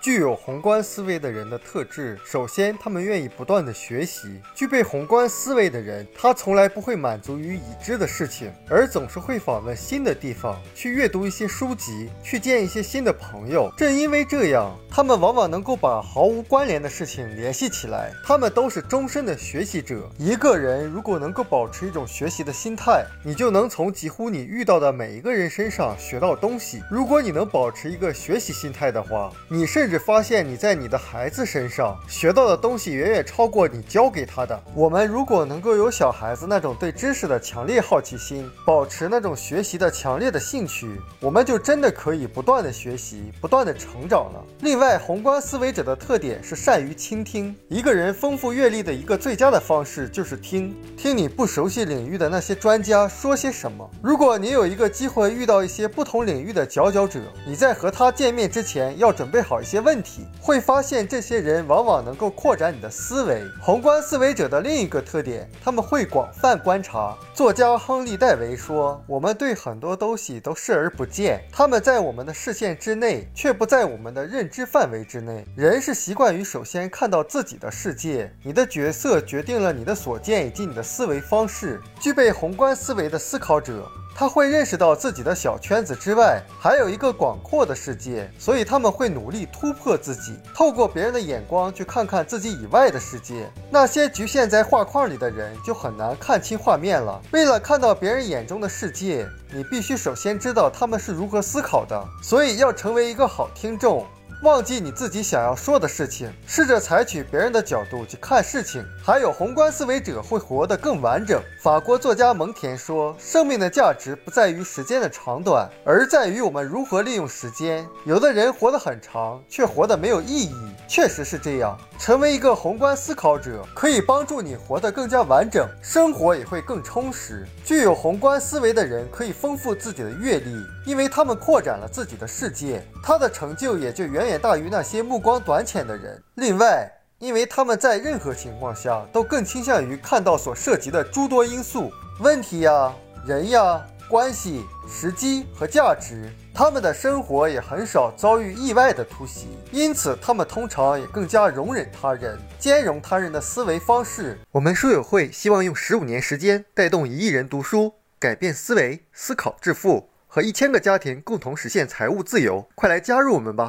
具有宏观思维的人的特质，首先，他们愿意不断的学习。具备宏观思维的人，他从来不会满足于已知的事情，而总是会访问新的地方，去阅读一些书籍，去见一些新的朋友。正因为这样，他们往往能够把毫无关联的事情联系起来。他们都是终身的学习者。一个人如果能够保持一种学习的心态，你就能从几乎你遇到的每一个人身上学到东西。如果你能保持一个学习心态的话，你甚至发现你在你的孩子身上学到的东西远远超过你教给他的。我们如果能够有小孩子那种对知识的强烈好奇心，保持那种学习的强烈的兴趣，我们就真的可以不断的学习，不断的成长了。另外，宏观思维者的特点是善于倾听。一个人丰富阅历的一个最佳的方式就是听，听你不熟悉领域的那些专家说些什么。如果你有一个机会遇到一些不同领域的佼佼者，你在和他见面之前要准备好一些问题。会发现这些人往往能够扩展你的思维。宏观思维者的另一个特点，他们会广泛观察。作家亨利·戴维说：“我们对很多东西都视而不见，他们在我们的视线之内，却不在我们的认知范围之内。人是习惯于首先看到自己的世界，你的角色决定了你的所见以及你的思维方式。具备宏观思维的思考者。”他会认识到自己的小圈子之外还有一个广阔的世界，所以他们会努力突破自己，透过别人的眼光去看看自己以外的世界。那些局限在画框里的人就很难看清画面了。为了看到别人眼中的世界，你必须首先知道他们是如何思考的。所以要成为一个好听众。忘记你自己想要说的事情，试着采取别人的角度去看事情。还有宏观思维者会活得更完整。法国作家蒙田说：“生命的价值不在于时间的长短，而在于我们如何利用时间。”有的人活得很长，却活得没有意义。确实是这样。成为一个宏观思考者，可以帮助你活得更加完整，生活也会更充实。具有宏观思维的人可以丰富自己的阅历，因为他们扩展了自己的世界，他的成就也就远远远大于那些目光短浅的人。另外，因为他们在任何情况下都更倾向于看到所涉及的诸多因素、问题呀、人呀。关系、时机和价值，他们的生活也很少遭遇意外的突袭，因此他们通常也更加容忍他人，兼容他人的思维方式。我们书友会希望用十五年时间带动一亿人读书，改变思维，思考致富，和一千个家庭共同实现财务自由。快来加入我们吧！